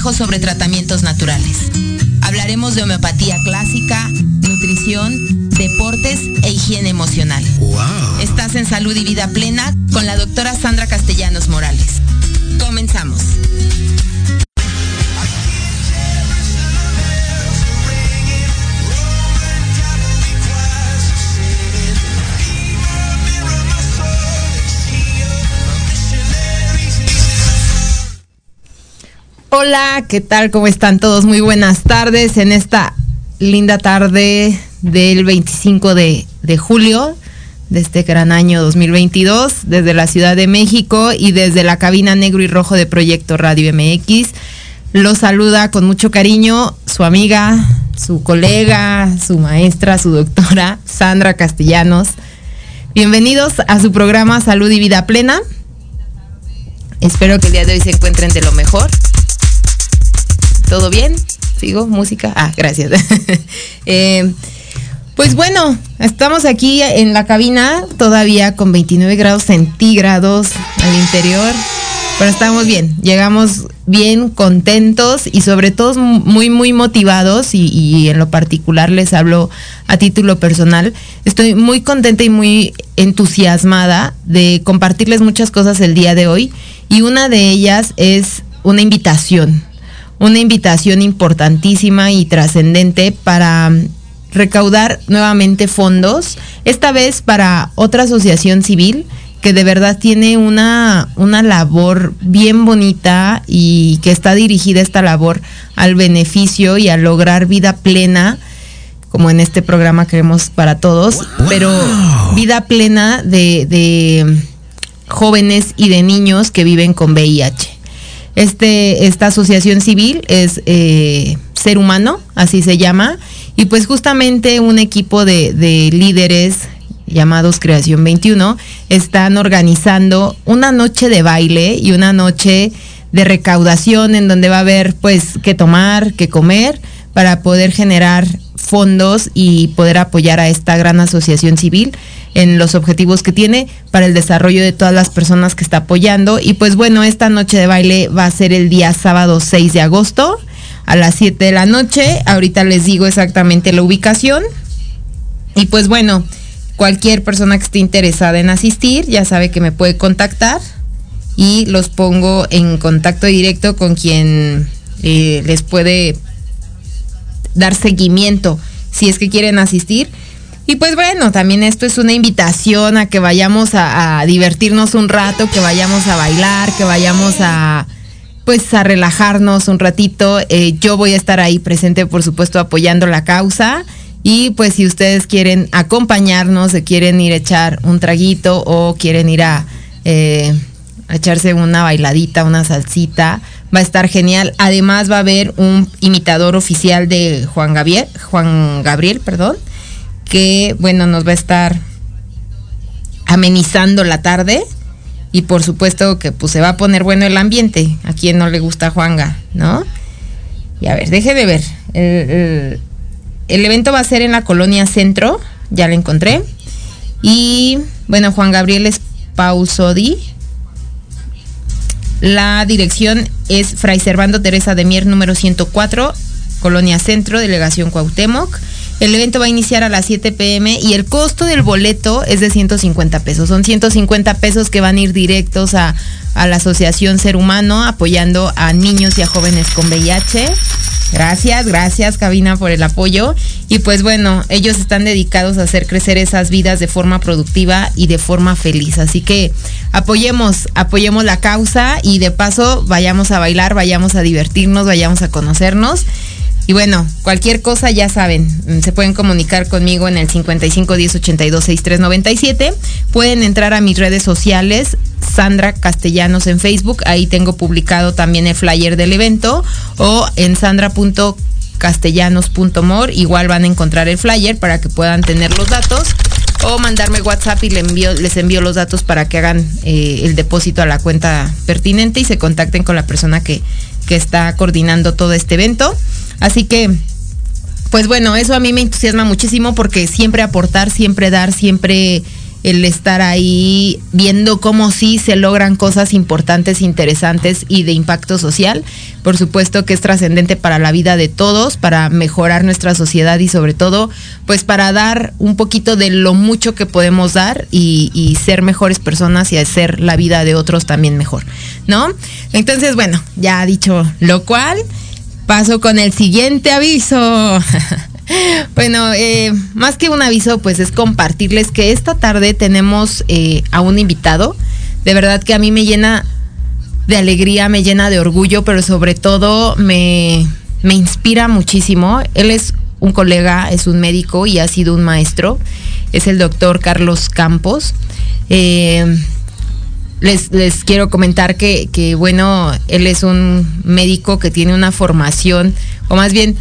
sobre tratamientos naturales. Hablaremos de homeopatía clásica, nutrición, deportes e higiene emocional. Estás en salud y vida plena con la doctora Sandra Castellanos Morales. Comenzamos. Hola, ¿qué tal? ¿Cómo están todos? Muy buenas tardes en esta linda tarde del 25 de, julio de este gran año 2022, desde la Ciudad de México y desde la cabina negro y rojo de Proyecto Radio MX. Lo saluda con mucho cariño su amiga, su colega, su maestra, su doctora, Sandra Castellanos. Bienvenidos a su programa Salud y Vida Plena. Espero que el día de hoy se encuentren de lo mejor. ¿Todo bien? ¿Sigo? ¿Música? Ah, gracias. Eh, pues bueno, estamos aquí en la cabina todavía con 29 grados centígrados al interior, pero estamos bien, llegamos bien contentos y sobre todo muy, muy motivados y, y, en lo particular les hablo a título personal. Estoy muy contenta y muy entusiasmada de compartirles muchas cosas el día de hoy y una de ellas es una invitación, una invitación importantísima y trascendente para recaudar nuevamente fondos, esta vez para otra asociación civil que de verdad tiene una, una labor bien bonita y que está dirigida esta labor al beneficio y a lograr vida plena, como en este programa queremos para todos, pero vida plena de, de, jóvenes y de niños que viven con VIH. Este, esta asociación civil es eh, Ser Humano, así se llama, y pues justamente un equipo de, de líderes llamados Creación 21, están organizando una noche de baile y una noche de recaudación en donde va a haber pues que tomar, que comer para poder generar fondos y poder apoyar a esta gran asociación civil en los objetivos que tiene para el desarrollo de todas las personas que está apoyando. Y pues bueno, esta noche de baile va a ser el día sábado 6 de agosto a las 7 de la noche. Ahorita les digo exactamente la ubicación. Y pues bueno, Cualquier persona que esté interesada en asistir ya sabe que me puede contactar y los pongo en contacto directo con quien eh, les puede dar seguimiento si es que quieren asistir. Y pues bueno, también esto es una invitación a que vayamos a, divertirnos un rato, que vayamos a bailar, que vayamos a pues a relajarnos un ratito. Eh, yo voy a estar ahí presente, por supuesto, apoyando la causa. Y pues si ustedes quieren acompañarnos, se quieren ir a echar un traguito o quieren ir a, eh, echarse una bailadita, una salsita, va a estar genial. Además va a haber un imitador oficial de Juan Gabriel, Juan Gabriel, perdón, que bueno, nos va a estar amenizando la tarde. Y por supuesto que pues se va a poner bueno el ambiente. A quien no le gusta Juanga, ¿no? Y a ver, deje de ver. el, el evento va a ser en la colonia Centro, ya lo encontré. Y bueno, Juan Gabriel Pausodi. La dirección es Fray Servando Teresa de Mier, número 104, Colonia Centro, Delegación Cuauhtémoc. El evento va a iniciar a las 7 pm y el costo del boleto es de 150 pesos. Son 150 pesos que van a ir directos a, a la Asociación Ser Humano apoyando a niños y a jóvenes con VIH. Gracias, gracias Cabina por el apoyo. Y pues bueno, ellos están dedicados a hacer crecer esas vidas de forma productiva y de forma feliz. Así que apoyemos, apoyemos la causa y de paso vayamos a bailar, vayamos a divertirnos, vayamos a conocernos. Y bueno, cualquier cosa ya saben, se pueden comunicar conmigo en el 55 10 82 63 97. Pueden entrar a mis redes sociales, Sandra Castellanos en Facebook, ahí tengo publicado también el flyer del evento, o en sandra.castellanos.mor, igual van a encontrar el flyer para que puedan tener los datos o mandarme WhatsApp y les envío, les envío los datos para que hagan eh, el depósito a la cuenta pertinente y se contacten con la persona que, que está coordinando todo este evento. Así que, pues bueno, eso a mí me entusiasma muchísimo porque siempre aportar, siempre dar, siempre el estar ahí viendo cómo sí se logran cosas importantes, interesantes y de impacto social. Por supuesto que es trascendente para la vida de todos, para mejorar nuestra sociedad y sobre todo, pues para dar un poquito de lo mucho que podemos dar y, ser mejores personas y hacer la vida de otros también mejor, ¿no? Entonces, bueno, ya dicho lo cual, paso con el siguiente aviso. Bueno, eh, más que un aviso, pues es compartirles que esta tarde tenemos eh, a un invitado. De verdad que a mí me llena de alegría, me llena de orgullo, pero sobre todo me, me inspira muchísimo. Él es un colega, es un médico y ha sido un maestro. Es el doctor Carlos Campos. Eh, les, quiero comentar que, que, bueno, él es un médico que tiene una formación, o más bien,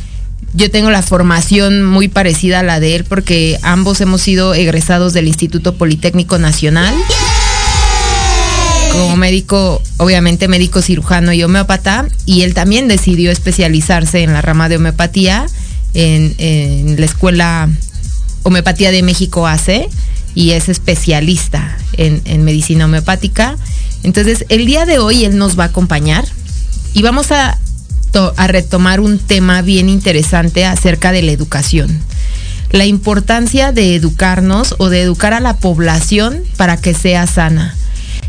yo tengo la formación muy parecida a la de él porque ambos hemos sido egresados del Instituto Politécnico Nacional. Como médico, obviamente médico cirujano y homeópata, y él también decidió especializarse en la rama de homeopatía en, en la Escuela Homeopatía de México AC y es especialista en, en, medicina homeopática. Entonces, el día de hoy él nos va a acompañar y vamos a a retomar un tema bien interesante acerca de la educación. La importancia de educarnos o de educar a la población para que sea sana.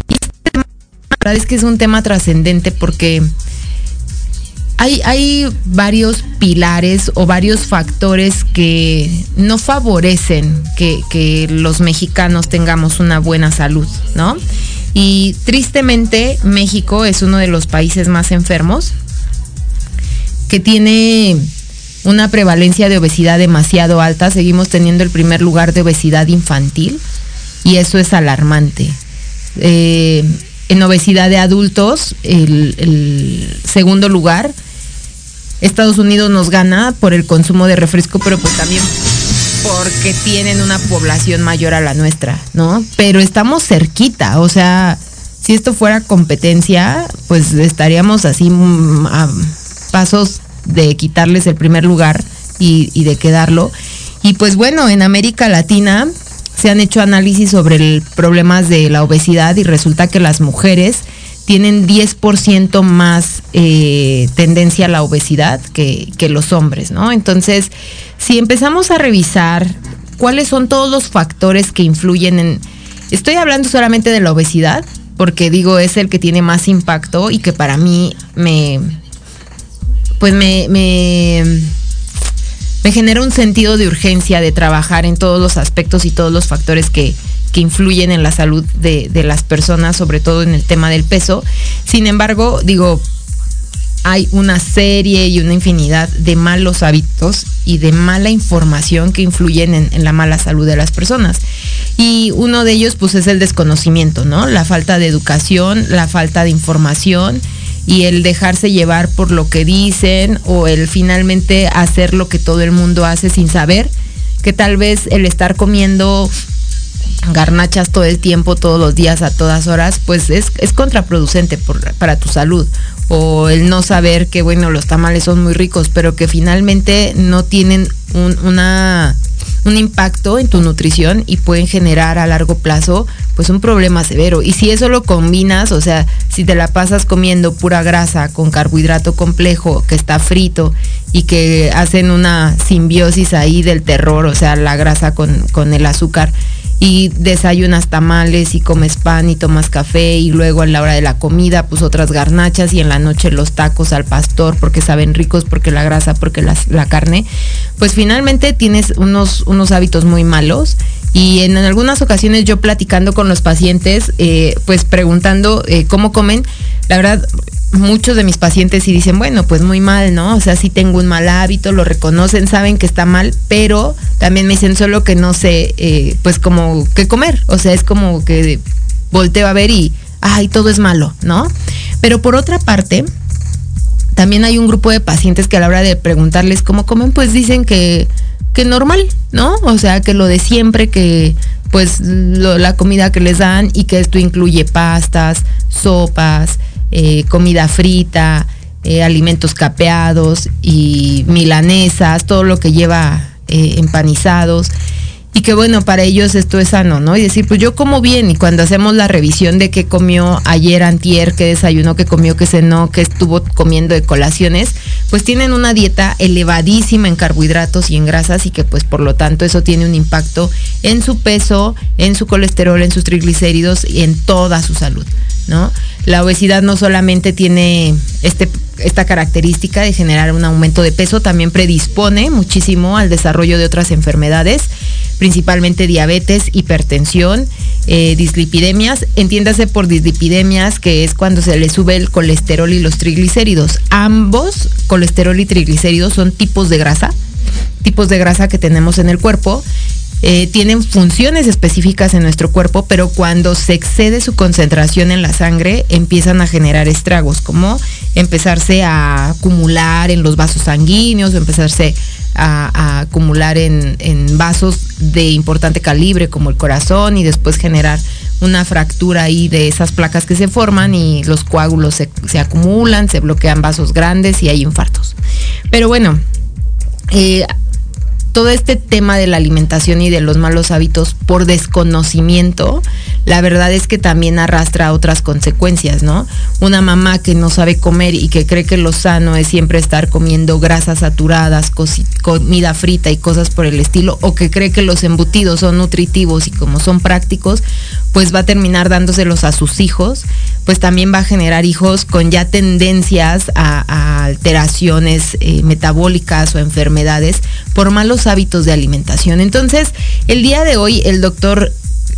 Y este tema, la verdad es que es un tema trascendente porque hay, varios pilares o varios factores que no favorecen que, los mexicanos tengamos una buena salud, ¿no? Y tristemente México es uno de los países más enfermos que tiene una prevalencia de obesidad demasiado alta. Seguimos teniendo el primer lugar de obesidad infantil y eso es alarmante. Eh, en obesidad de adultos, el, segundo lugar, Estados Unidos nos gana por el consumo de refresco, pero pues también porque tienen una población mayor a la nuestra, ¿no? Pero estamos cerquita, o sea, si esto fuera competencia, pues estaríamos así mm, a, pasos de quitarles el primer lugar y, y, de quedarlo. Y pues bueno, en América Latina se han hecho análisis sobre el problemas de la obesidad y resulta que las mujeres tienen 10% más eh, tendencia a la obesidad que, que los hombres, ¿no? Entonces, si empezamos a revisar cuáles son todos los factores que influyen en... Estoy hablando solamente de la obesidad, porque digo, es el que tiene más impacto y que para mí me, pues me, me, me, genera un sentido de urgencia de trabajar en todos los aspectos y todos los factores que, que influyen en la salud de, las personas, sobre todo en el tema del peso. Sin embargo, digo, hay una serie y una infinidad de malos hábitos y de mala información que influyen en, en, la mala salud de las personas. Y uno de ellos, pues, es el desconocimiento, ¿no? La falta de educación, la falta de información y el dejarse llevar por lo que dicen o el finalmente hacer lo que todo el mundo hace sin saber que tal vez el estar comiendo garnachas todo el tiempo, todos los días, a todas horas, pues es, es contraproducente para tu salud. O el no saber que, bueno, los tamales son muy ricos, pero que finalmente no tienen un, una un impacto en tu nutrición y pueden generar a largo plazo pues un problema severo. Y si eso lo combinas, o sea, si te la pasas comiendo pura grasa con carbohidrato complejo que está frito y que hacen una simbiosis ahí del terror, o sea, la grasa con, con el azúcar, y desayunas tamales y comes pan y tomas café y luego a la hora de la comida pues otras garnachas y en la noche los tacos al pastor porque saben ricos, porque la grasa, porque la, la carne, pues finalmente tienes unos, unos hábitos muy malos y en, algunas ocasiones yo platicando con los pacientes, eh, pues preguntando eh, cómo comen, la verdad muchos de mis pacientes sí dicen, bueno, pues muy mal, ¿no? O sea, sí tengo un mal hábito, lo reconocen, saben que está mal, pero también me dicen solo que no sé, eh, pues como qué comer. O sea, es como que volteo a ver y, ay, todo es malo, ¿no? Pero por otra parte, también hay un grupo de pacientes que a la hora de preguntarles cómo comen, pues dicen que, que normal, ¿no? O sea, que lo de siempre, que pues la comida que les dan y que esto incluye pastas, sopas, eh, comida frita, eh, alimentos capeados y milanesas, todo lo que lleva eh, empanizados. Y que bueno, para ellos esto es sano, ¿no? Y decir, pues yo como bien, y cuando hacemos la revisión de qué comió ayer, antier, qué desayunó, qué comió, qué cenó, qué estuvo comiendo de colaciones, pues tienen una dieta elevadísima en carbohidratos y en grasas y que pues por lo tanto eso tiene un impacto en su peso, en su colesterol, en sus triglicéridos y en toda su salud, ¿no? La obesidad no solamente tiene este, esta característica de generar un aumento de peso, también predispone muchísimo al desarrollo de otras enfermedades, principalmente diabetes, hipertensión, eh, dislipidemias. Entiéndase por dislipidemias que es cuando se le sube el colesterol y los triglicéridos. Ambos, colesterol y triglicéridos, son tipos de grasa, tipos de grasa que tenemos en el cuerpo eh, tienen funciones específicas en nuestro cuerpo, pero cuando se excede su concentración en la sangre, empiezan a generar estragos, como empezarse a acumular en los vasos sanguíneos, empezarse a, acumular en, vasos de importante calibre, como el corazón, y después generar una fractura ahí de esas placas que se forman y los coágulos se, se acumulan, se bloquean vasos grandes y hay infartos. Pero bueno, eh, todo este tema de la alimentación y de los malos hábitos por desconocimiento, la verdad es que también arrastra otras consecuencias, ¿no? Una mamá que no sabe comer y que cree que lo sano es siempre estar comiendo grasas saturadas, comida frita y cosas por el estilo, o que cree que los embutidos son nutritivos y como son prácticos, pues va a terminar dándoselos a sus hijos, pues también va a generar hijos con ya tendencias a, alteraciones eh, metabólicas o enfermedades por malos hábitos de alimentación. Entonces, el día de hoy el doctor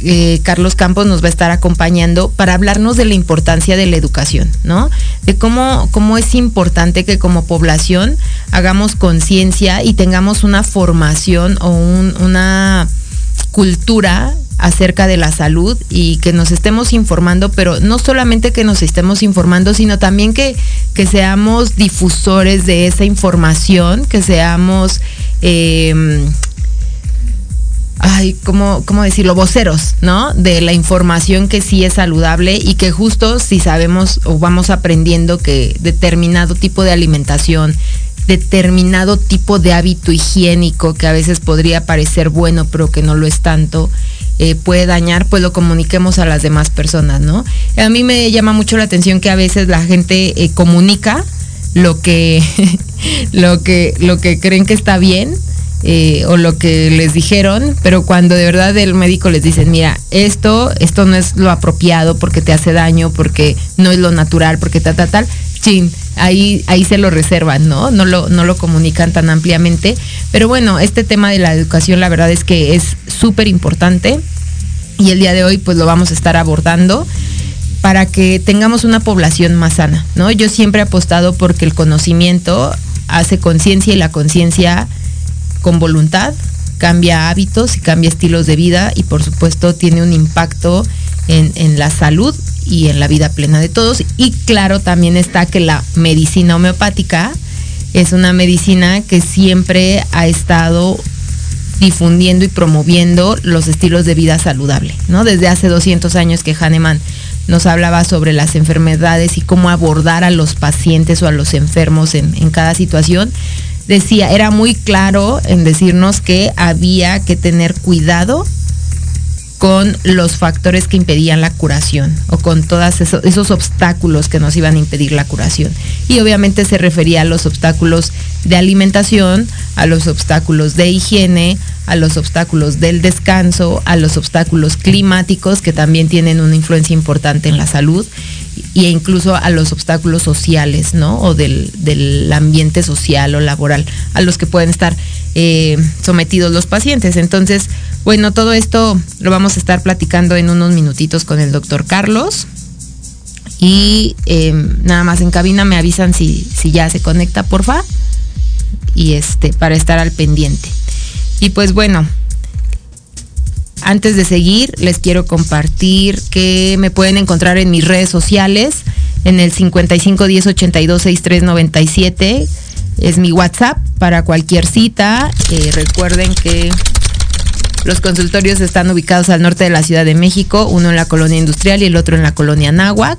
eh, Carlos Campos nos va a estar acompañando para hablarnos de la importancia de la educación, ¿no? De cómo, cómo es importante que como población hagamos conciencia y tengamos una formación o una cultura acerca de la salud y que nos estemos informando, pero no solamente que nos estemos informando, sino también que, que seamos difusores de esa información, que seamos, eh, ay, ¿cómo, ¿cómo decirlo? Voceros, ¿no? De la información que sí es saludable y que justo si sabemos o vamos aprendiendo que determinado tipo de alimentación, determinado tipo de hábito higiénico que a veces podría parecer bueno pero que no lo es tanto, eh, puede dañar, pues lo comuniquemos a las demás personas, ¿no? A mí me llama mucho la atención que a veces la gente eh, comunica lo que, lo que, lo que creen que está bien. Eh, o lo que les dijeron, pero cuando de verdad el médico les dice, mira, esto, esto no es lo apropiado porque te hace daño, porque no es lo natural, porque tal, tal, tal, chin, ahí, ahí se lo reservan, ¿no? No lo, no lo comunican tan ampliamente. Pero bueno, este tema de la educación la verdad es que es súper importante y el día de hoy pues lo vamos a estar abordando para que tengamos una población más sana, ¿no? Yo siempre he apostado porque el conocimiento hace conciencia y la conciencia con voluntad cambia hábitos y cambia estilos de vida y por supuesto tiene un impacto en, en la salud y en la vida plena de todos. Y claro, también está que la medicina homeopática es una medicina que siempre ha estado difundiendo y promoviendo los estilos de vida saludable, ¿no? Desde hace 200 años que Hahnemann nos hablaba sobre las enfermedades y cómo abordar a los pacientes o a los enfermos en, en cada situación, decía, era muy claro en decirnos que había que tener cuidado con los factores que impedían la curación o con todos esos, obstáculos que nos iban a impedir la curación. Y obviamente se refería a los obstáculos de alimentación, a los obstáculos de higiene, a los obstáculos del descanso, a los obstáculos climáticos que también tienen una influencia importante en la salud e incluso a los obstáculos sociales, ¿no? O del, ambiente social o laboral a los que pueden estar eh, sometidos los pacientes. Entonces, bueno, todo esto lo vamos a estar platicando en unos minutitos con el doctor Carlos. Y em, nada más en cabina me avisan si, si ya se conecta, porfa. Y este, para estar al pendiente. Y pues bueno, antes de seguir, les quiero compartir que me pueden encontrar en mis redes sociales, en el 55 10 82 63 97. Es mi WhatsApp para cualquier cita. Eh, recuerden que los consultorios están ubicados al norte de la Ciudad de México, uno en la colonia industrial y el otro en la colonia Náhuac.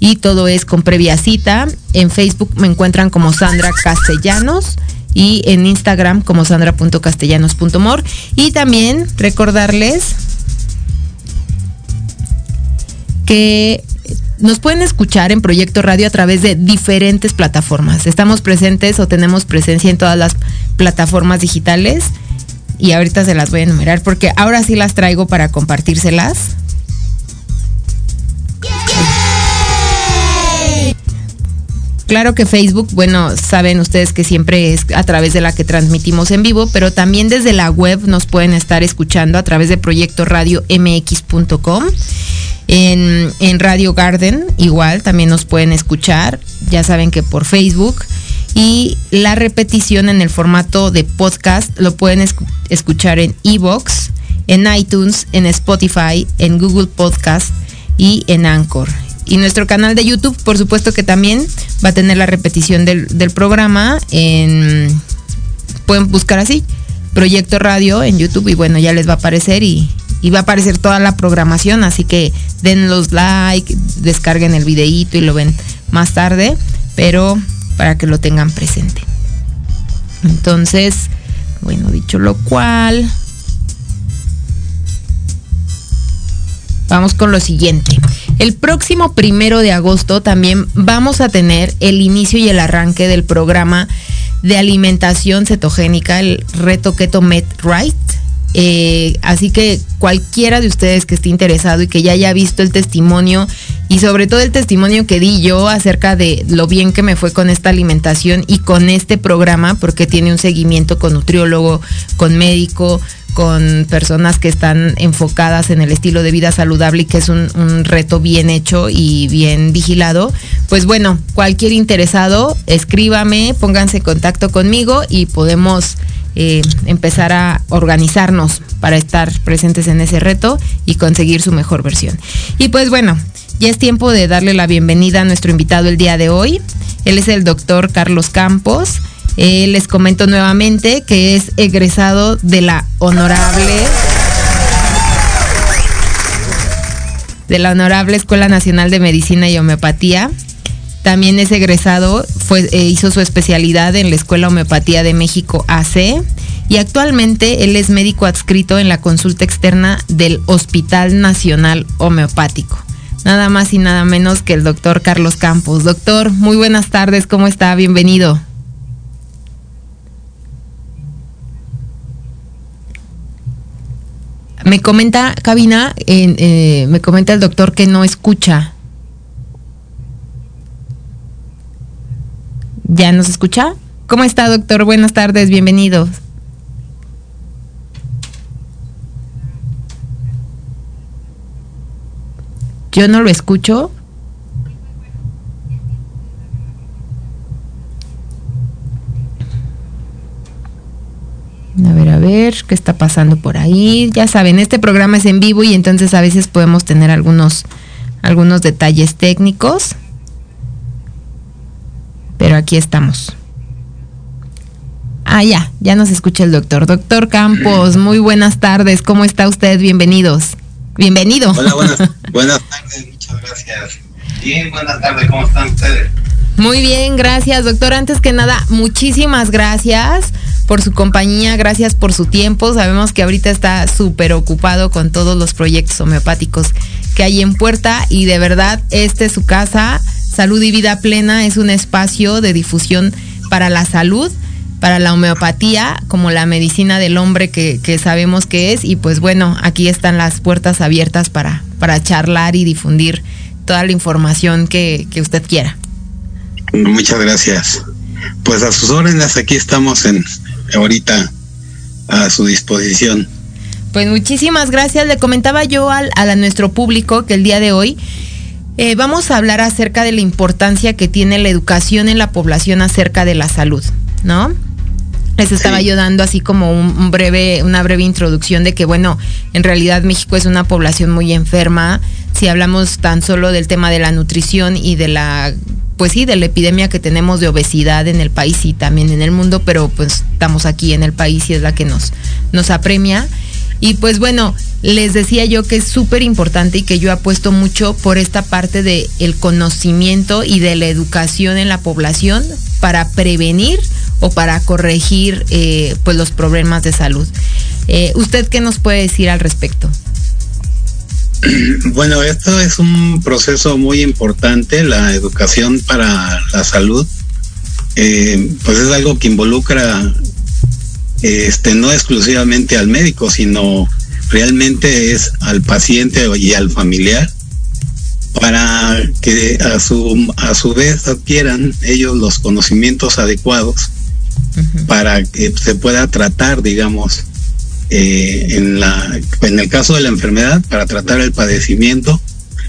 Y todo es con previa cita. En Facebook me encuentran como Sandra Castellanos y en Instagram como sandra.castellanos.mor. Y también recordarles que nos pueden escuchar en Proyecto Radio a través de diferentes plataformas. Estamos presentes o tenemos presencia en todas las plataformas digitales y ahorita se las voy a enumerar porque ahora sí las traigo para compartírselas. Claro que Facebook, bueno, saben ustedes que siempre es a través de la que transmitimos en vivo, pero también desde la web nos pueden estar escuchando a través de proyecto radio mx.com. En, en Radio Garden igual también nos pueden escuchar, ya saben que por Facebook y la repetición en el formato de podcast lo pueden escuchar en Evox, en iTunes, en Spotify, en Google Podcast y en Anchor. Y nuestro canal de YouTube, por supuesto que también va a tener la repetición del, programa en... Pueden buscar así, Proyecto Radio en YouTube y bueno, ya les va a aparecer y, y va a aparecer toda la programación, así que den los like, descarguen el videíto y lo ven más tarde, pero para que lo tengan presente. Entonces, bueno, dicho lo cual, vamos con lo siguiente. El próximo primero de agosto también vamos a tener el inicio y el arranque del programa de alimentación cetogénica, el reto Keto Med Right. Eh, así que cualquiera de ustedes que esté interesado y que ya haya visto el testimonio y sobre todo el testimonio que di yo acerca de lo bien que me fue con esta alimentación y con este programa, porque tiene un seguimiento con nutriólogo, con médico, con personas que están enfocadas en el estilo de vida saludable y que es un, reto bien hecho y bien vigilado, pues bueno, cualquier interesado, escríbame, pónganse en contacto conmigo y podemos eh, empezar a organizarnos para estar presentes en ese reto y conseguir su mejor versión. Y pues bueno, ya es tiempo de darle la bienvenida a nuestro invitado el día de hoy. Él es el doctor Carlos Campos. Eh, les comento nuevamente que es egresado de la honorable de la honorable Escuela Nacional de Medicina y Homeopatía. También es egresado, fue, eh, hizo su especialidad en la Escuela Homeopatía de México AC y actualmente él es médico adscrito en la consulta externa del Hospital Nacional Homeopático. Nada más y nada menos que el doctor Carlos Campos. Doctor, muy buenas tardes, ¿cómo está? Bienvenido. Me comenta, Cabina, eh, me comenta el doctor que no escucha. ¿Ya nos escucha? ¿Cómo está, doctor? Buenas tardes, bienvenidos. Yo no lo escucho. A ver, a ver, ¿qué está pasando por ahí? Ya saben, este programa es en vivo y entonces a veces podemos tener algunos, algunos detalles técnicos. Pero aquí estamos. Ah, ya, ya nos escucha el doctor. Doctor Campos, muy buenas tardes. ¿Cómo está usted? Bienvenidos. Bienvenido. Hola, buenas, buenas tardes, muchas gracias. Bien, buenas tardes, ¿cómo están ustedes? Muy bien, gracias, doctor. Antes que nada, muchísimas gracias por su compañía, gracias por su tiempo. Sabemos que ahorita está súper ocupado con todos los proyectos homeopáticos que hay en puerta y de verdad, este es su casa. Salud y Vida Plena es un espacio de difusión para la salud, para la homeopatía, como la medicina del hombre que, sabemos que es. Y pues bueno, aquí están las puertas abiertas para, para charlar y difundir toda la información que, que usted quiera. Muchas gracias. Pues a sus órdenes, aquí estamos en, ahorita a su disposición. Pues muchísimas gracias. Le comentaba yo al, a nuestro público que el día de hoy eh, vamos a hablar acerca de la importancia que tiene la educación en la población acerca de la salud, ¿no? Les estaba yo dando así como un, breve, una breve introducción de que, bueno, en realidad México es una población muy enferma. Si hablamos tan solo del tema de la nutrición y de la pues sí, de la epidemia que tenemos de obesidad en el país y también en el mundo, pero pues estamos aquí en el país y es la que nos, nos apremia. Y pues bueno, les decía yo que es súper importante y que yo apuesto mucho por esta parte del el conocimiento y de la educación en la población para prevenir o para corregir eh, pues los problemas de salud. Eh, ¿Usted qué nos puede decir al respecto? Bueno, esto es un proceso muy importante, la educación para la salud, eh, pues es algo que involucra este no exclusivamente al médico, sino realmente es al paciente y al familiar para que a su a su vez adquieran ellos los conocimientos adecuados para que se pueda tratar, digamos, eh, en, la, en el caso de la enfermedad para tratar el padecimiento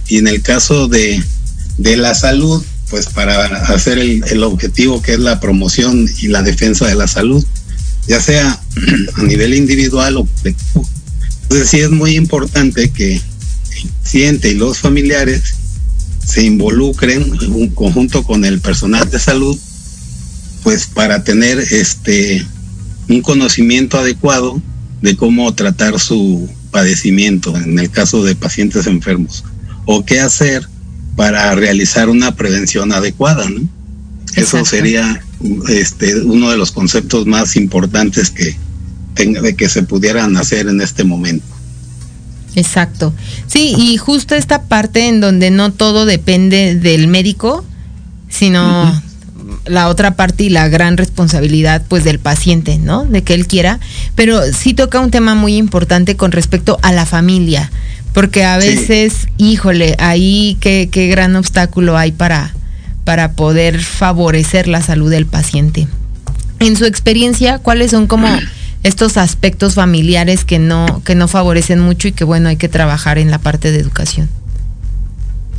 y en el caso de, de la salud pues para hacer el, el objetivo que es la promoción y la defensa de la salud, ya sea a nivel individual o colectivo. Entonces sí es muy importante que el paciente y los familiares se involucren en conjunto con el personal de salud, pues para tener este un conocimiento adecuado de cómo tratar su padecimiento en el caso de pacientes enfermos o qué hacer para realizar una prevención adecuada, ¿no? Eso sería este uno de los conceptos más importantes que de que se pudieran hacer en este momento. Exacto. Sí, y justo esta parte en donde no todo depende del médico, sino la otra parte y la gran responsabilidad pues del paciente, ¿no? De que él quiera, pero sí toca un tema muy importante con respecto a la familia, porque a veces, híjole, ahí qué, qué gran obstáculo hay para, para poder favorecer la salud del paciente. En su experiencia, ¿cuáles son como estos aspectos familiares que no, que no favorecen mucho y que bueno, hay que trabajar en la parte de educación?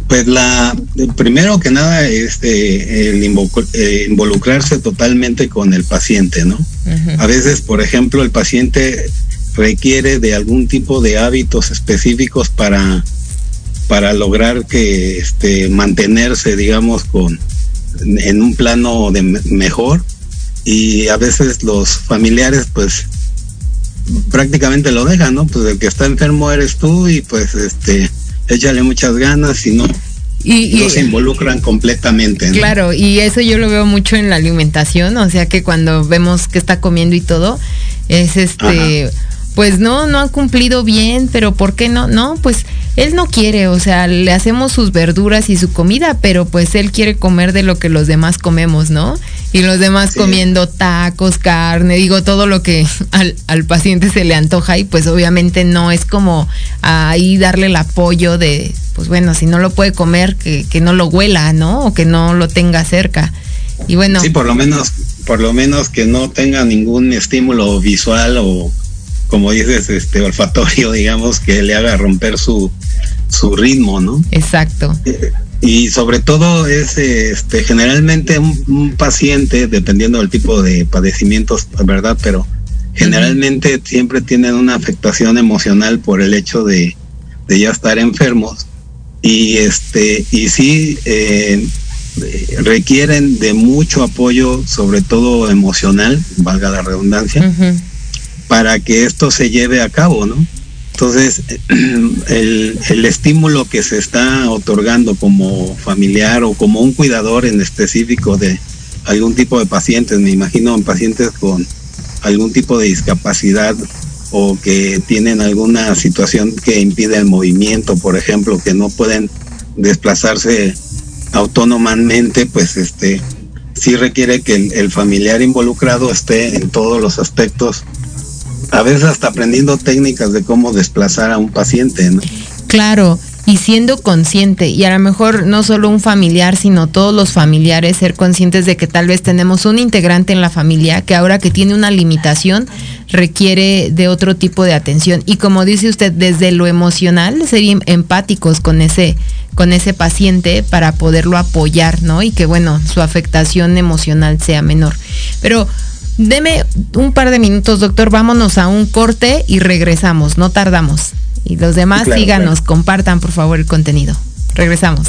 Pues la primero que nada este el eh, involucrarse totalmente con el paciente, ¿no? A veces, por ejemplo, el paciente requiere de algún tipo de hábitos específicos para para lograr que este mantenerse, digamos, con en un plano de mejor y a veces los familiares pues prácticamente lo dejan, ¿no? Pues el que está enfermo eres tú y pues este, échale muchas ganas y no. Y, no se involucran completamente. Claro, y eso yo lo veo mucho en la alimentación, o sea que cuando vemos que está comiendo y todo, es este, pues no, no ha cumplido bien, pero ¿por qué no? No, pues él no quiere, o sea, le hacemos sus verduras y su comida, pero pues él quiere comer de lo que los demás comemos, ¿no? Y los demás comiendo tacos, carne, digo, todo lo que al, paciente se le antoja y pues obviamente no es como ahí darle el apoyo de, pues bueno, si no lo puede comer, que, que no lo huela, ¿no? O que no lo tenga cerca. Y bueno. Sí, por lo menos, por lo menos que no tenga ningún estímulo visual o como dices, este olfatorio, digamos, que le haga romper su, su ritmo, ¿no? Exacto. Y sobre todo es este generalmente un, paciente, dependiendo del tipo de padecimientos, ¿verdad? Pero generalmente siempre tienen una afectación emocional por el hecho de, de ya estar enfermos. Y este, y sí eh, requieren de mucho apoyo, sobre todo emocional, valga la redundancia, para que esto se lleve a cabo, ¿no? Entonces, el, el, estímulo que se está otorgando como familiar o como un cuidador en específico de algún tipo de pacientes, me imagino en pacientes con algún tipo de discapacidad o que tienen alguna situación que impide el movimiento, por ejemplo, que no pueden desplazarse autónomamente, pues este sí requiere que el, el familiar involucrado esté en todos los aspectos a veces hasta aprendiendo técnicas de cómo desplazar a un paciente, ¿no? Claro, y siendo consciente, y a lo mejor no solo un familiar, sino todos los familiares, ser conscientes de que tal vez tenemos un integrante en la familia que ahora que tiene una limitación requiere de otro tipo de atención. Y como dice usted, desde lo emocional, ser em, empáticos con ese, con ese paciente para poderlo apoyar, ¿no? Y que bueno, su afectación emocional sea menor. Pero Deme un par de minutos, doctor. Vámonos a un corte y regresamos. No tardamos. Y los demás síganos, compartan por favor el contenido. Regresamos.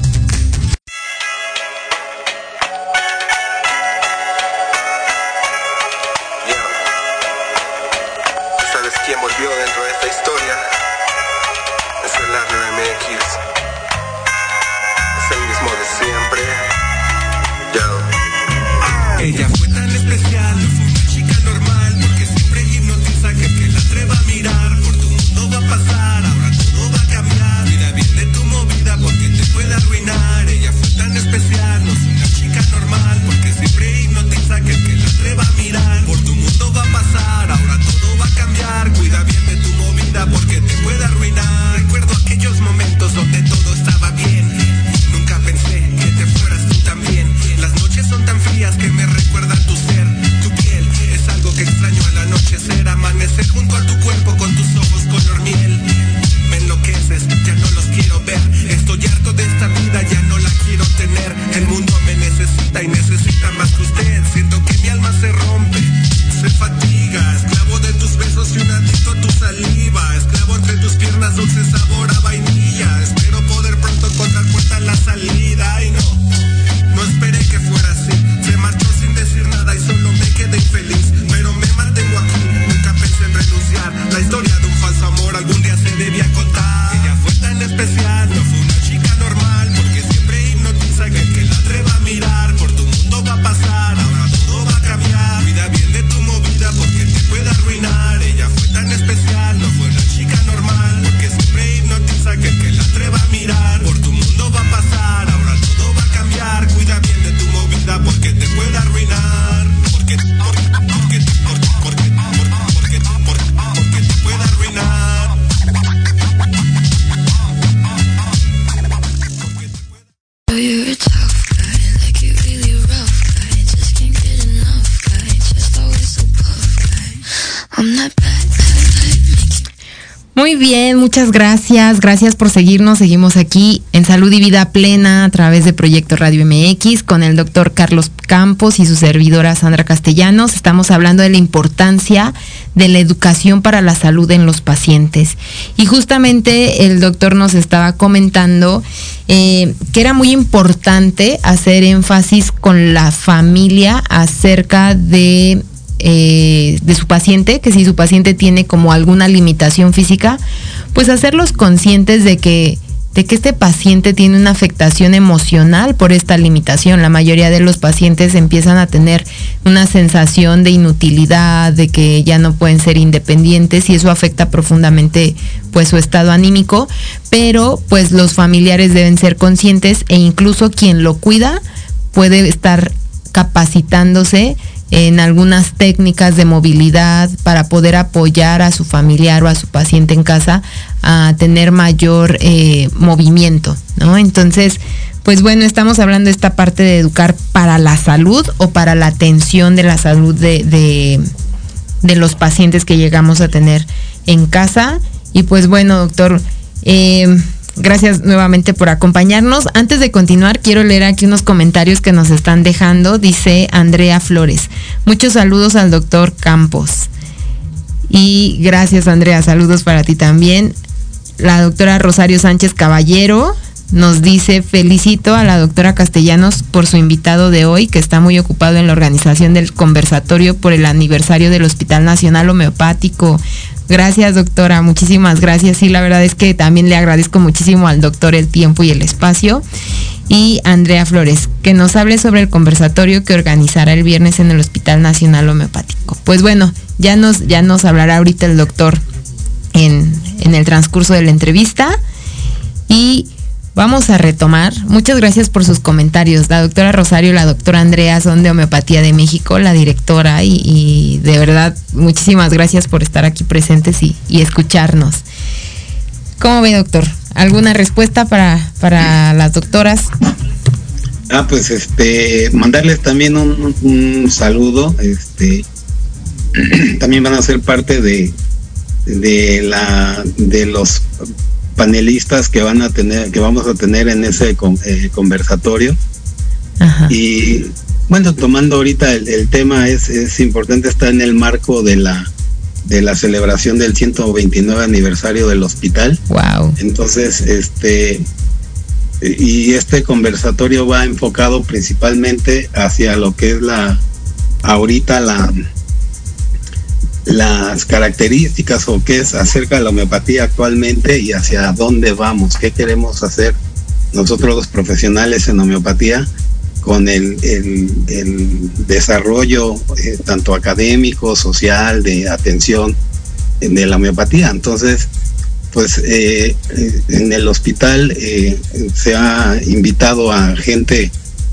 sempre muchas gracias. Gracias por seguirnos. Seguimos aquí en Salud y Vida Plena a través de Proyecto Radio MX con el doctor Carlos Campos y su servidora Sandra Castellanos. Estamos hablando de la importancia de la educación para la salud en los pacientes. Y justamente el doctor nos estaba comentando eh, que era muy importante hacer énfasis con la familia acerca de eh, de su paciente, que si su paciente tiene como alguna limitación física, pues hacerlos conscientes de que de que este paciente tiene una afectación emocional por esta limitación. La mayoría de los pacientes empiezan a tener una sensación de inutilidad, de que ya no pueden ser independientes y eso afecta profundamente pues su estado anímico, pero pues los familiares deben ser conscientes e incluso quien lo cuida puede estar capacitándose en algunas técnicas de movilidad para poder apoyar a su familiar o a su paciente en casa a tener mayor eh, movimiento, ¿no? Entonces, pues bueno, estamos hablando de esta parte de educar para la salud o para la atención de la salud de, de, de los pacientes que llegamos a tener en casa. Y pues bueno, doctor, eh, Gracias nuevamente por acompañarnos. Antes de continuar, quiero leer aquí unos comentarios que nos están dejando. Dice Andrea Flores. Muchos saludos al doctor Campos. Y gracias Andrea, saludos para ti también. La doctora Rosario Sánchez Caballero nos dice, felicito a la doctora Castellanos por su invitado de hoy, que está muy ocupado en la organización del conversatorio por el aniversario del Hospital Nacional Homeopático. Gracias, doctora. Muchísimas gracias. Sí, la verdad es que también le agradezco muchísimo al doctor el tiempo y el espacio. Y Andrea Flores, que nos hable sobre el conversatorio que organizará el viernes en el Hospital Nacional Homeopático. Pues bueno, ya nos, ya nos hablará ahorita el doctor en, en el transcurso de la entrevista. Y Vamos a retomar. Muchas gracias por sus comentarios. La doctora Rosario y la doctora Andrea son de Homeopatía de México, la directora, y, de verdad, muchísimas gracias por estar aquí presentes y, escucharnos. ¿Cómo ve, doctor? ¿Alguna respuesta para, para las doctoras? Ah, pues este, mandarles también un, un saludo. Este, también van a ser parte de, de la de los panelistas que van a tener, que vamos a tener en ese eh, conversatorio. Y bueno, tomando ahorita el, tema es, es importante estar en el marco de la de la celebración del 129 aniversario del hospital. Wow. Entonces, este y este conversatorio va enfocado principalmente hacia lo que es la ahorita la las características o qué es acerca de la homeopatía actualmente y hacia dónde vamos, qué queremos hacer nosotros los profesionales en homeopatía con el, desarrollo eh, tanto académico, social, de atención de la homeopatía. Entonces, pues eh, en el hospital eh, se ha invitado a gente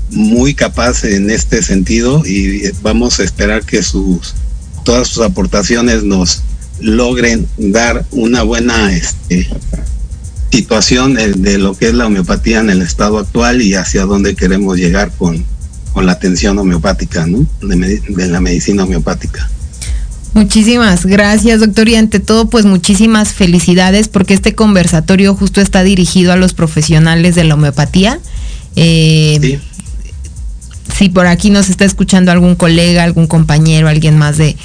muy capaz en este sentido y vamos a esperar que sus todas sus aportaciones nos logren dar una buena este, situación de, lo que es la homeopatía en el estado actual y hacia dónde queremos llegar con, con la atención homeopática, ¿no? De, de, la medicina homeopática. Muchísimas gracias, doctor. Y ante todo, pues muchísimas felicidades porque este conversatorio justo está dirigido a los profesionales de la homeopatía. Eh, sí si por aquí nos está escuchando algún colega, algún compañero, alguien más de,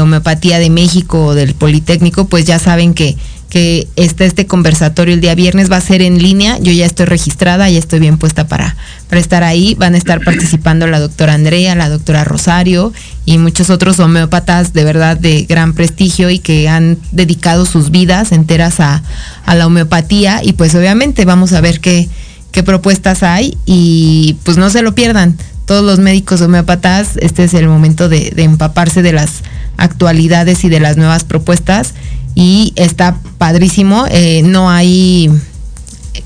homeopatía de México o del Politécnico, pues ya saben que, que está este conversatorio el día viernes, va a ser en línea, yo ya estoy registrada, ya estoy bien puesta para, para estar ahí, van a estar participando la doctora Andrea, la doctora Rosario y muchos otros homeópatas de verdad de gran prestigio y que han dedicado sus vidas enteras a, a la homeopatía y pues obviamente vamos a ver qué, qué propuestas hay y pues no se lo pierdan todos los médicos homeópatas, este es el momento de, empaparse de las actualidades y de las nuevas propuestas y está padrísimo, eh, no hay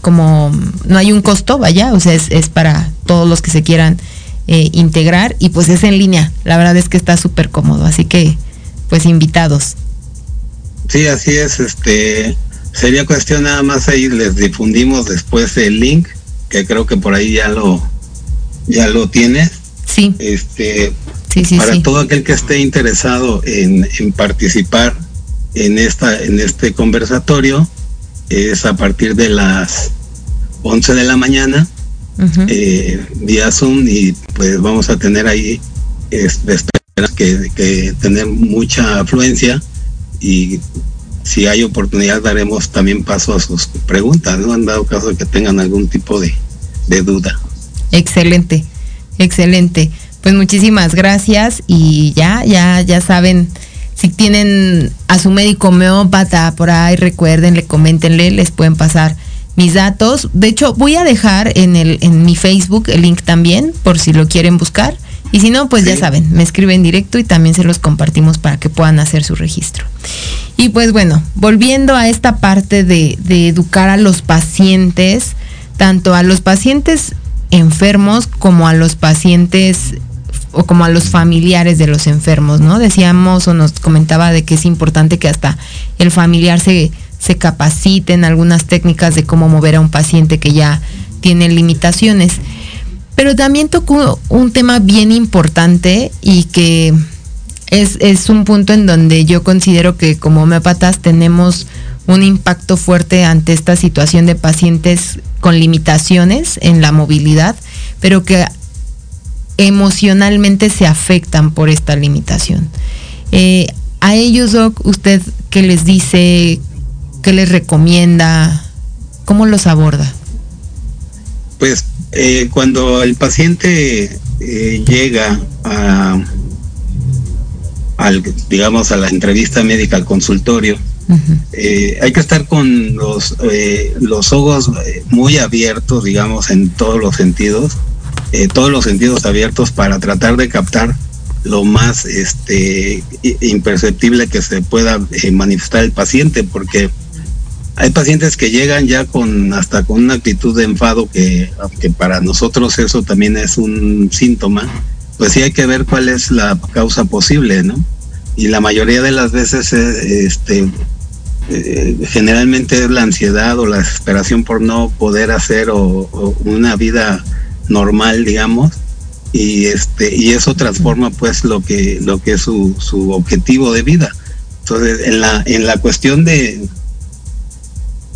como, no hay un costo, vaya, o sea, es, para todos los que se quieran eh, integrar y pues es en línea, la verdad es que está súper cómodo, así que pues invitados. Sí, así es, este, sería cuestión nada más ahí, les difundimos después el link, que creo que por ahí ya lo ya lo tienes. Sí. Este, para todo aquel que esté interesado en, participar en esta en este conversatorio es a partir de las 11 de la mañana eh, vía Zoom y pues vamos a tener ahí esperamos que, que tener mucha afluencia y si hay oportunidad daremos también paso a sus preguntas, ¿no? Han dado caso de que tengan algún tipo de, de duda. Excelente, excelente. Pues muchísimas gracias y ya, ya, ya saben, si tienen a su médico homeópata por ahí, recuérdenle, coméntenle, les pueden pasar mis datos. De hecho, voy a dejar en, el, en mi Facebook el link también, por si lo quieren buscar. Y si no, pues ya saben, me escriben directo y también se los compartimos para que puedan hacer su registro. Y pues bueno, volviendo a esta parte de, de educar a los pacientes, tanto a los pacientes enfermos como a los pacientes o como a los familiares de los enfermos, ¿no? Decíamos o nos comentaba de que es importante que hasta el familiar se, se capacite en algunas técnicas de cómo mover a un paciente que ya tiene limitaciones. Pero también tocó un tema bien importante y que es, un punto en donde yo considero que como homeopatas tenemos un impacto fuerte ante esta situación de pacientes con limitaciones en la movilidad, pero que emocionalmente se afectan por esta limitación. Eh, a ellos, Doc, ¿usted qué les dice? ¿Qué les recomienda? ¿Cómo los aborda? Pues eh, cuando el paciente eh, llega a, digamos, a la entrevista médica, al consultorio, eh, hay que estar con los, los ojos muy abiertos, digamos, en todos los sentidos, todos los sentidos abiertos para tratar de captar lo más este imperceptible que se pueda manifestar el paciente, porque hay pacientes que llegan ya con hasta con una actitud de enfado que, que para nosotros eso también es un síntoma, pues sí hay que ver cuál es la causa posible, ¿no? Y la mayoría de las veces eh, este eh, generalmente es la ansiedad o la desesperación por no poder hacer o, una vida normal, digamos, y este y eso transforma pues lo que lo que es su, su objetivo de vida. Entonces, en la en la cuestión de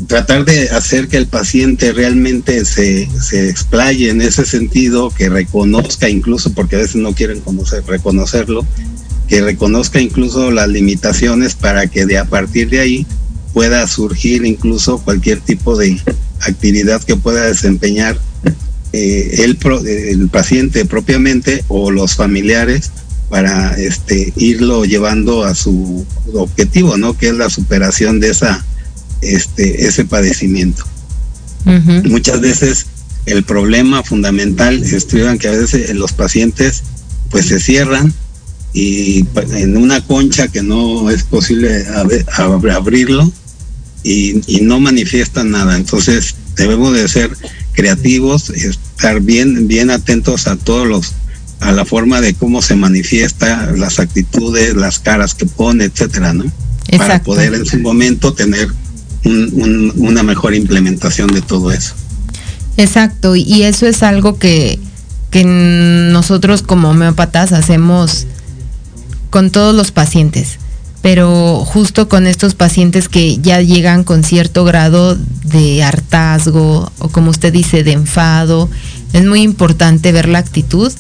tratar de hacer que el paciente realmente se, se explaye en ese sentido, que reconozca incluso, porque a veces no quieren conocer, reconocerlo, que reconozca incluso las limitaciones para que de a partir de ahí pueda surgir incluso cualquier tipo de actividad que pueda desempeñar eh, el, el paciente propiamente o los familiares para este irlo llevando a su objetivo, ¿no? Que es la superación de esa este, ese padecimiento. Muchas veces el problema fundamental es que a veces los pacientes pues se cierran y en una concha que no es posible abrirlo y, no manifiestan nada. Entonces debemos de ser creativos, estar bien, bien atentos a todos los, a la forma de cómo se manifiesta, las actitudes, las caras que pone, etcétera, ¿no? Para poder en su momento tener una mejor implementación de todo eso. Exacto, y eso es algo que, que nosotros como homeópatas hacemos con todos los pacientes, pero justo con estos pacientes que ya llegan con cierto grado de hartazgo o como usted dice, de enfado, es muy importante ver la actitud,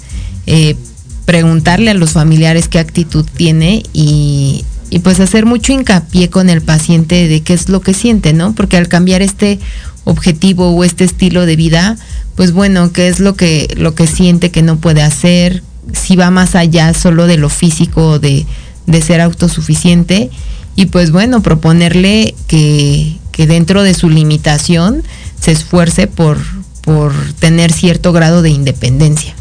eh, preguntarle a los familiares qué actitud tiene y pues hacer mucho hincapié con el paciente de qué es lo que siente, ¿no? Porque al cambiar este objetivo o este estilo de vida, pues bueno, qué es lo que, lo que siente que no puede hacer, si va más allá solo de lo físico, de, de ser autosuficiente, y pues bueno, proponerle que, que dentro de su limitación se esfuerce por, por tener cierto grado de independencia,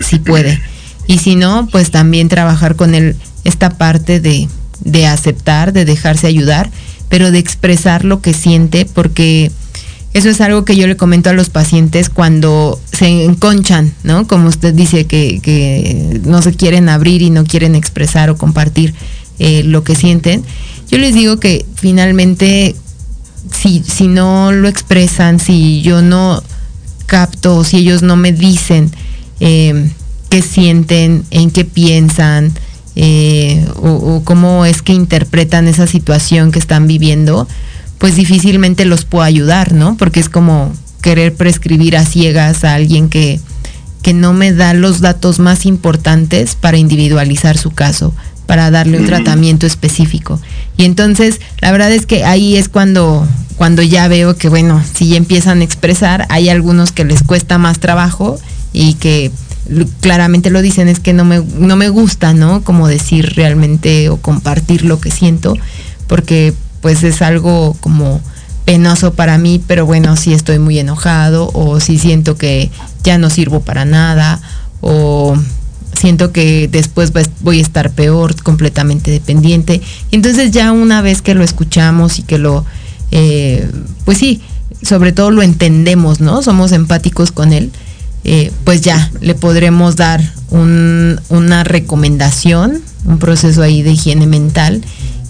si puede. Y si no, pues también trabajar con él esta parte de, de aceptar, de dejarse ayudar, pero de expresar lo que siente, porque eso es algo que yo le comento a los pacientes cuando se enconchan, ¿no? Como usted dice, que, no se quieren abrir y no quieren expresar o compartir eh, lo que sienten. Yo les digo que finalmente, si, si no lo expresan, si yo no capto, si ellos no me dicen eh, qué sienten, en qué piensan, eh, o, cómo es que interpretan esa situación que están viviendo, pues difícilmente los puedo ayudar, ¿no? Porque es como querer prescribir a ciegas a alguien que, que no me da los datos más importantes para individualizar su caso, para darle un tratamiento específico. Y entonces, la verdad es que ahí es cuando, cuando ya veo que, bueno, si ya empiezan a expresar, hay algunos que les cuesta más trabajo y que claramente lo dicen, es que no me, no me gusta, ¿no? Como decir realmente o compartir lo que siento, porque pues es algo como penoso para mí, pero bueno, si estoy muy enojado o si siento que ya no sirvo para nada o siento que después voy a estar peor, completamente dependiente. Entonces ya una vez que lo escuchamos y que lo, eh, pues sí, sobre todo lo entendemos, ¿no? Somos empáticos con él, eh, pues ya le podremos dar una recomendación, un proceso ahí de higiene mental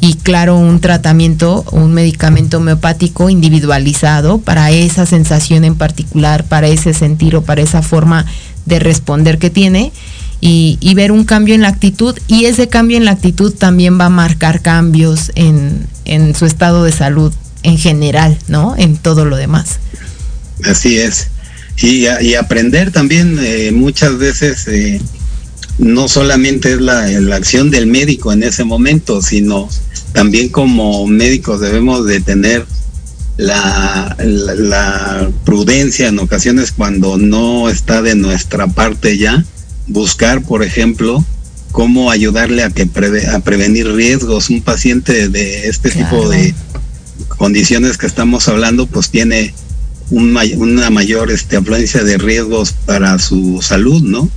y claro, un tratamiento, un medicamento homeopático individualizado para esa sensación en particular, para ese sentir o para esa forma de responder que tiene y, ver un cambio en la actitud y ese cambio en la actitud también va a marcar cambios en, en su estado de salud en general, ¿no? En todo lo demás. Así es. Y, y aprender también eh, muchas veces eh, no solamente es la, la, acción del médico en ese momento, sino también como médicos debemos de tener la, la, prudencia en ocasiones cuando no está de nuestra parte ya, buscar, por ejemplo, cómo ayudarle a que a prevenir riesgos. Un paciente de este tipo de condiciones que estamos hablando, pues tiene una mayor este, afluencia de riesgos para su salud, ¿no?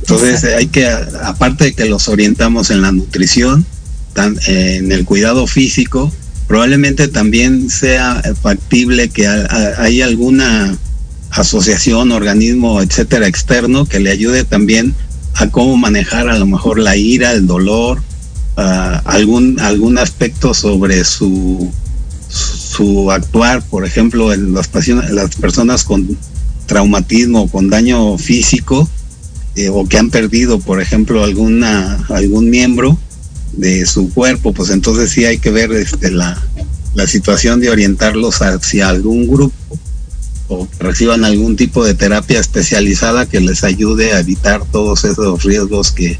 Entonces hay que, aparte de que los orientamos en la nutrición, en el cuidado físico, probablemente también sea factible que hay alguna asociación, organismo, etcétera, externo que le ayude también a cómo manejar a lo mejor la ira, el dolor, algún, algún aspecto sobre su, su actuar, por ejemplo, en las, las personas con traumatismo, con daño físico, eh, o que han perdido, por ejemplo, alguna, algún miembro de su cuerpo, pues entonces sí hay que ver este, la, la situación de orientarlos hacia algún grupo o que reciban algún tipo de terapia especializada que les ayude a evitar todos esos riesgos que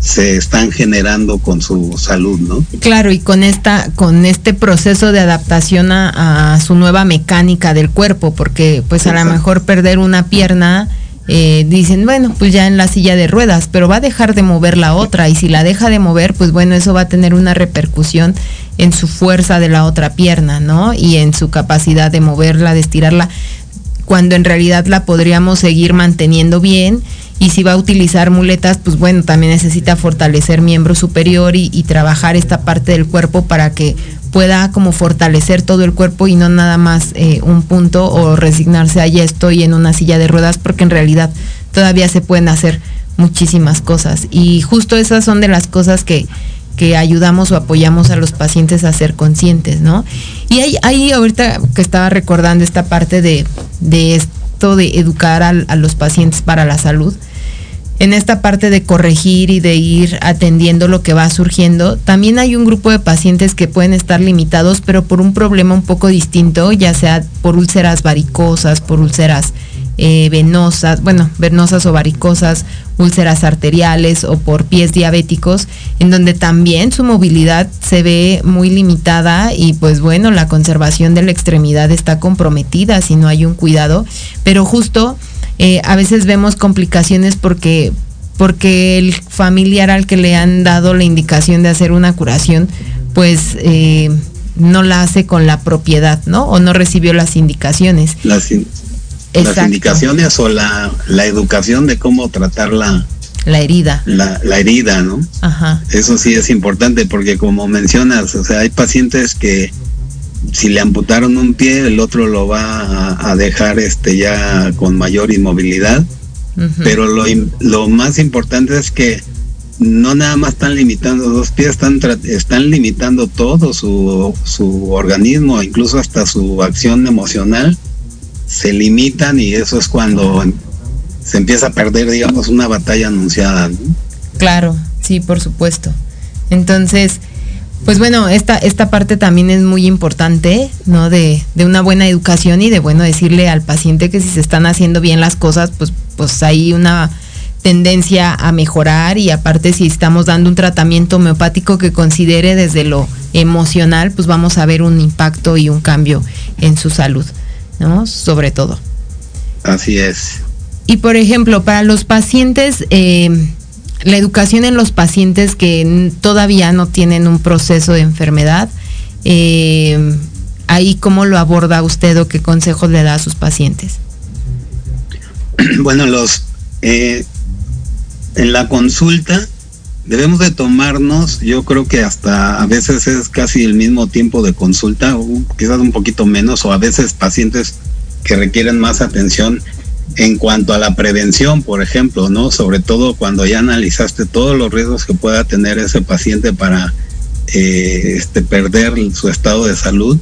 se están generando con su salud, ¿no? Claro, y con esta, con este proceso de adaptación a, su nueva mecánica del cuerpo, porque pues a lo mejor perder una pierna eh, dicen, bueno, pues ya en la silla de ruedas, pero va a dejar de mover la otra y si la deja de mover, pues bueno, eso va a tener una repercusión en su fuerza de la otra pierna, ¿no? Y en su capacidad de moverla, de estirarla, cuando en realidad la podríamos seguir manteniendo bien. Y si va a utilizar muletas, pues bueno, también necesita fortalecer miembro superior y, trabajar esta parte del cuerpo para que pueda como fortalecer todo el cuerpo y no nada más eh, un punto o resignarse a ya estoy en una silla de ruedas porque en realidad todavía se pueden hacer muchísimas cosas y justo esas son de las cosas que, que ayudamos o apoyamos a los pacientes a ser conscientes, ¿no? Y ahí, ahí ahorita que estaba recordando esta parte de, de esto de educar a los pacientes para la salud, en esta parte de corregir y de ir atendiendo lo que va surgiendo, también hay un grupo de pacientes que pueden estar limitados, pero por un problema un poco distinto, ya sea por úlceras varicosas, por úlceras eh, venosas, bueno, venosas o varicosas, úlceras arteriales o por pies diabéticos, en donde también su movilidad se ve muy limitada y pues bueno, la conservación de la extremidad está comprometida si no hay un cuidado, pero justo eh, a veces vemos complicaciones porque porque el familiar al que le han dado la indicación de hacer una curación, pues eh, no la hace con la propiedad, ¿no? O no recibió las indicaciones. Las, las indicaciones o la, la, educación de cómo tratar la, la herida. La, la, herida, ¿no? Ajá. Eso sí es importante porque como mencionas, o sea, hay pacientes que si le amputaron un pie, el otro lo va a, dejar este ya con mayor inmovilidad. Pero lo, lo más importante es que no nada más están limitando dos pies, están, están limitando todo su, su organismo, incluso hasta su acción emocional. Se limitan y eso es cuando se empieza a perder, digamos, una batalla anunciada. Claro, Sí, por supuesto. Entonces, pues bueno, esta, esta parte también es muy importante, ¿no? De, de, una buena educación y de, bueno, decirle al paciente que si se están haciendo bien las cosas, pues, pues hay una tendencia a mejorar y aparte si estamos dando un tratamiento homeopático que considere desde lo emocional, pues vamos a ver un impacto y un cambio en su salud, ¿no? Sobre todo. Así es. Y por ejemplo, para los pacientes, eh, la educación en los pacientes que todavía no tienen un proceso de enfermedad, eh, ahí cómo lo aborda usted o qué consejos le da a sus pacientes. Bueno, los eh, en la consulta debemos de tomarnos, yo creo que hasta a veces es casi el mismo tiempo de consulta, quizás un poquito menos, o a veces pacientes que requieren más atención en cuanto a la prevención, por ejemplo, ¿no? Sobre todo cuando ya analizaste todos los riesgos que pueda tener ese paciente para eh, este, perder su estado de salud.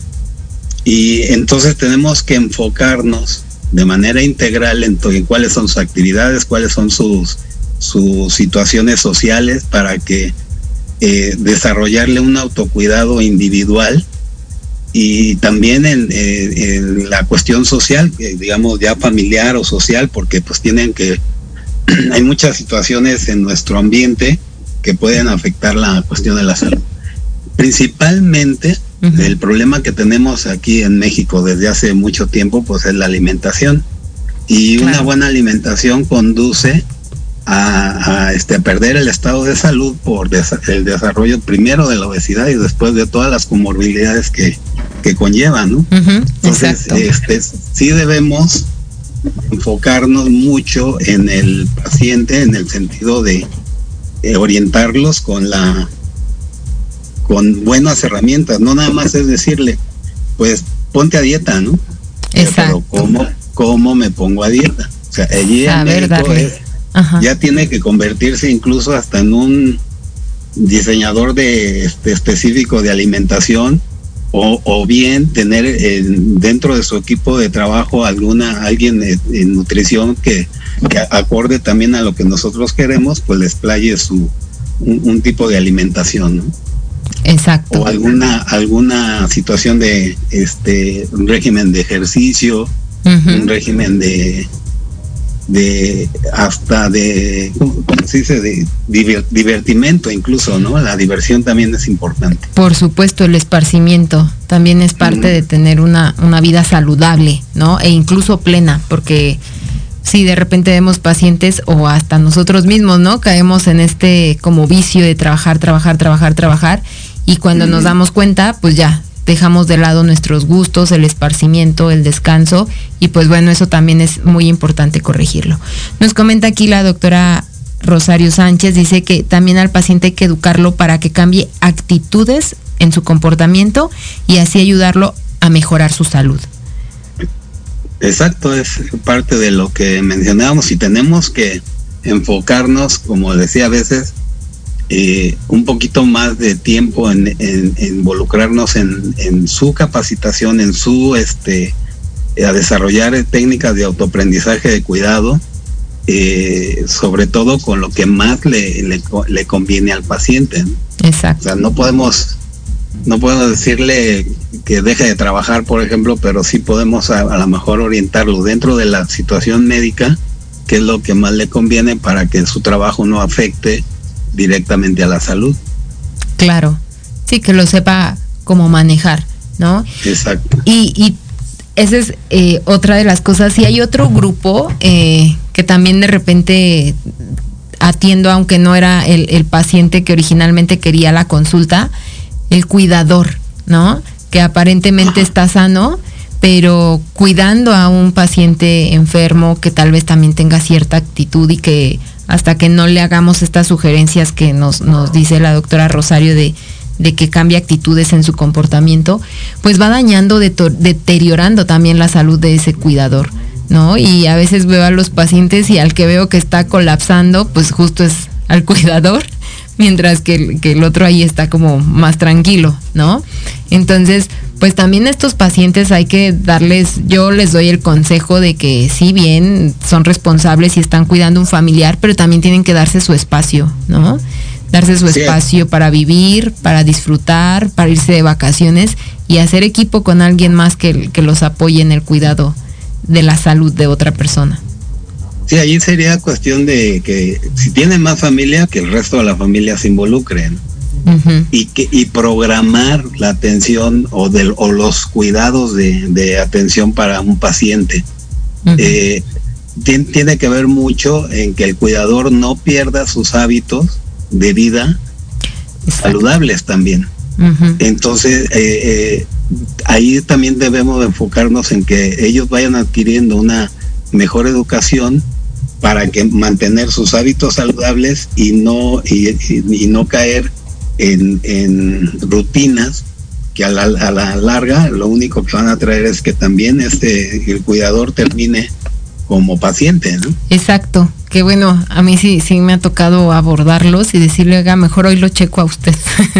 Y entonces tenemos que enfocarnos de manera integral en, cuáles son sus actividades, cuáles son sus, sus situaciones sociales para que eh, desarrollarle un autocuidado individual y también en, la cuestión social, digamos ya familiar o social, porque pues tienen que, hay muchas situaciones en nuestro ambiente que pueden afectar la cuestión de la salud. Principalmente el problema que tenemos aquí en México desde hace mucho tiempo pues es la alimentación. Y una buena alimentación conduce a, este, perder el estado de salud por el desarrollo primero de la obesidad y después de todas las comorbilidades que, que conllevan, ¿no? Entonces, este, sí debemos enfocarnos mucho en el paciente en el sentido de orientarlos con la con buenas herramientas, no nada más es decirle, pues ponte a dieta, ¿no? Exacto. Pero ¿cómo, cómo me pongo a dieta? O sea, allí ya tiene que convertirse incluso hasta en un diseñador de este, específico de alimentación o, bien tener dentro de su equipo de trabajo alguna alguien en, nutrición que, acorde también a lo que nosotros queremos pues les playe su un, tipo de alimentación exacto. O alguna alguna situación de este un régimen de ejercicio un régimen de de hasta de ¿cómo se dice? de divertimento incluso no la diversión también es importante. Por supuesto el esparcimiento también es parte de tener una, una vida saludable no e incluso plena porque si de repente vemos pacientes o hasta nosotros mismos no caemos en este como vicio de trabajar trabajar trabajar trabajar y cuando nos damos cuenta pues ya dejamos de lado nuestros gustos, el esparcimiento, el descanso y pues bueno, eso también es muy importante corregirlo. Nos comenta aquí la doctora Rosario Sánchez, dice que también al paciente hay que educarlo para que cambie actitudes en su comportamiento y así ayudarlo a mejorar su salud. Exacto, es parte de lo que mencionábamos y tenemos que enfocarnos, como decía a veces, eh, un poquito más de tiempo en, involucrarnos en, su capacitación, en su este a desarrollar técnicas de autoaprendizaje de cuidado, eh, sobre todo con lo que más le, le, conviene al paciente. Exacto. O sea, no podemos no podemos decirle que deje de trabajar, por ejemplo, pero sí podemos a, a lo mejor orientarlo dentro de la situación médica, que es lo que más le conviene para que su trabajo no afecte directamente a la salud. Claro, sí, que lo sepa cómo manejar, ¿no? Exacto. Y, y esa es eh, otra de las cosas. Si hay otro grupo eh, que también de repente atiendo, aunque no era el, el, paciente que originalmente quería la consulta, el cuidador, ¿no? Que aparentemente está sano, pero cuidando a un paciente enfermo que tal vez también tenga cierta actitud y que hasta que no le hagamos estas sugerencias que nos, nos dice la doctora Rosario de, que cambie actitudes en su comportamiento, pues va dañando, deteriorando también la salud de ese cuidador, ¿no? Y a veces veo a los pacientes y al que veo que está colapsando, pues justo es al cuidador, mientras que el, que el otro ahí está como más tranquilo, ¿no? Entonces, pues también a estos pacientes hay que darles, yo les doy el consejo de que sí bien son responsables y están cuidando un familiar, pero también tienen que darse su espacio, ¿no? darse su espacio para vivir, para disfrutar, para irse de vacaciones y hacer equipo con alguien más que, que los apoye en el cuidado de la salud de otra persona. Sí, allí sería cuestión de que si tienen más familia, que el resto de la familia se involucren y, que, y programar la atención o, del, o los cuidados de, atención para un paciente. Eh, tiene, que ver mucho en que el cuidador no pierda sus hábitos de vida saludables también. Entonces, eh, eh, ahí también debemos enfocarnos en que ellos vayan adquiriendo una mejor educación para que mantener sus hábitos saludables y no y, no caer en, en, rutinas que a la, a la, larga lo único que van a traer es que también este el cuidador termine como paciente, ¿no? Exacto. Que bueno, a mí sí, sí me ha tocado abordarlos y decirle, haga mejor hoy lo checo a usted.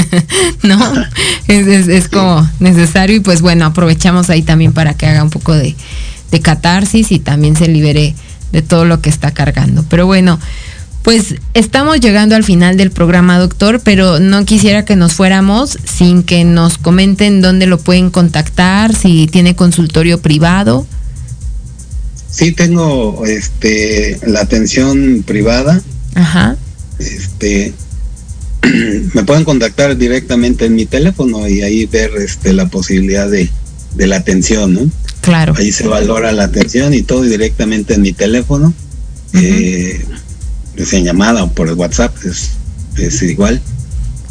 ¿No? es, como necesario y pues bueno, aprovechamos ahí también para que haga un poco de, de catarsis y también se libere de todo lo que está cargando. Pero bueno, pues estamos llegando al final del programa, doctor, pero no quisiera que nos fuéramos sin que nos comenten dónde lo pueden contactar, si tiene consultorio privado. Sí, tengo este la atención privada. Ajá. Este me pueden contactar directamente en mi teléfono y ahí ver este la posibilidad de, de la atención, ¿no? Claro. Ahí se valora la atención y todo directamente en mi teléfono. Eh, es en llamada o por el WhatsApp, es, es igual.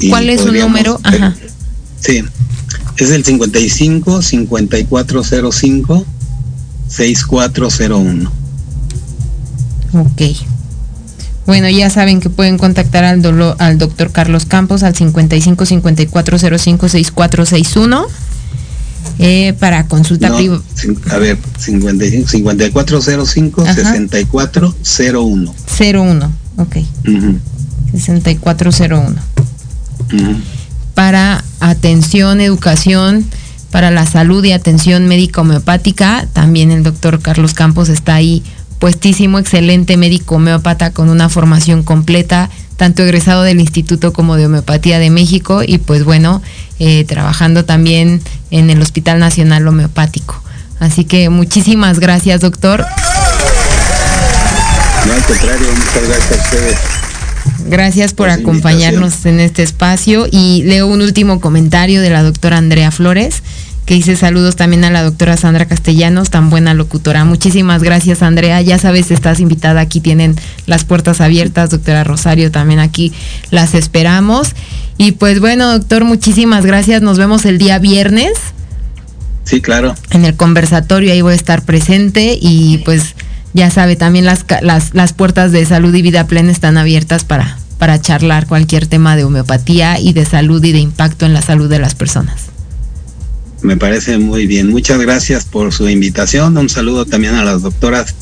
¿Cuál es su número? Ajá. Sí, es el 55 5405 6401. Ok. Bueno, ya saben que pueden contactar al, al doctor Carlos Campos al 55 5405 6461 eh, para consulta privada. A ver, 55, 5405 6401. 01, ok. 6401. Para atención, educación, para la salud y atención médica homeopática, también el doctor Carlos Campos está ahí puestísimo, excelente médico homeópata con una formación completa, tanto egresado del Instituto como de Homeopatía de México y pues bueno, eh, trabajando también en el Hospital Nacional Homeopático. Así que muchísimas gracias, doctor. No, al contrario, muchas gracias a ustedes. Gracias por acompañarnos en este espacio y leo un último comentario de la doctora Andrea Flores que dice saludos también a la doctora Sandra Castellanos, tan buena locutora. Muchísimas gracias, Andrea. Ya sabes, estás invitada. Aquí tienen las puertas abiertas, doctora Rosario, también aquí las esperamos. Y pues bueno, doctor, muchísimas gracias. Nos vemos el día viernes. Sí, claro. En el conversatorio ahí voy a estar presente y pues ya sabe, también las, las, las puertas de salud y vida plena están abiertas para, para charlar cualquier tema de homeopatía y de salud y de impacto en la salud de las personas. Me parece muy bien. Muchas gracias por su invitación. Un saludo también a las doctoras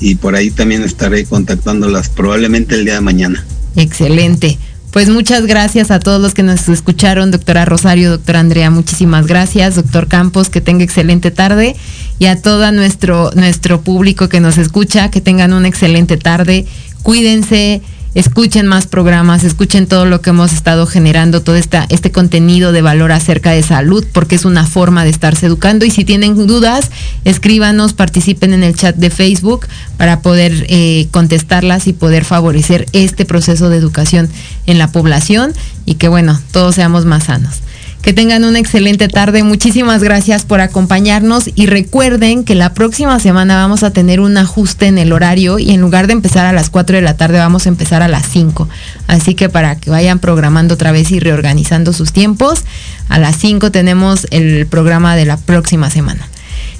y por ahí también estaré contactándolas probablemente el día de mañana. Excelente. Pues muchas gracias a todos los que nos escucharon, doctora Rosario, doctora Andrea, muchísimas gracias, doctor Campos, que tenga excelente tarde y a todo nuestro, nuestro público que nos escucha, que tengan una excelente tarde, cuídense, escuchen más programas, escuchen todo lo que hemos estado generando, todo este contenido de valor acerca de salud, porque es una forma de estarse educando. Y si tienen dudas, escríbanos, participen en el chat de Facebook para poder eh, contestarlas y poder favorecer este proceso de educación en la población y que bueno, todos seamos más sanos. Que tengan una excelente tarde. Muchísimas gracias por acompañarnos y recuerden que la próxima semana vamos a tener un ajuste en el horario y en lugar de empezar a las 4 de la tarde vamos a empezar a las 5. Así que para que vayan programando otra vez y reorganizando sus tiempos, a las 5 tenemos el programa de la próxima semana.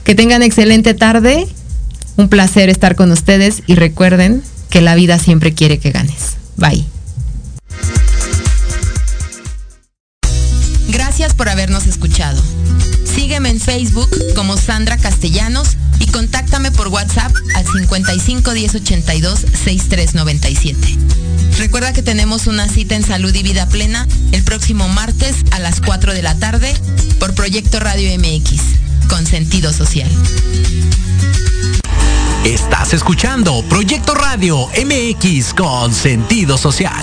Que tengan excelente tarde. Un placer estar con ustedes y recuerden que la vida siempre quiere que ganes. Bye. Gracias por habernos escuchado. Sígueme en Facebook como Sandra Castellanos y contáctame por WhatsApp al 55 10 82 6397. Recuerda que tenemos una cita en Salud y Vida Plena el próximo martes a las 4 de la tarde por Proyecto Radio MX, con sentido social. Estás escuchando Proyecto Radio MX con sentido social.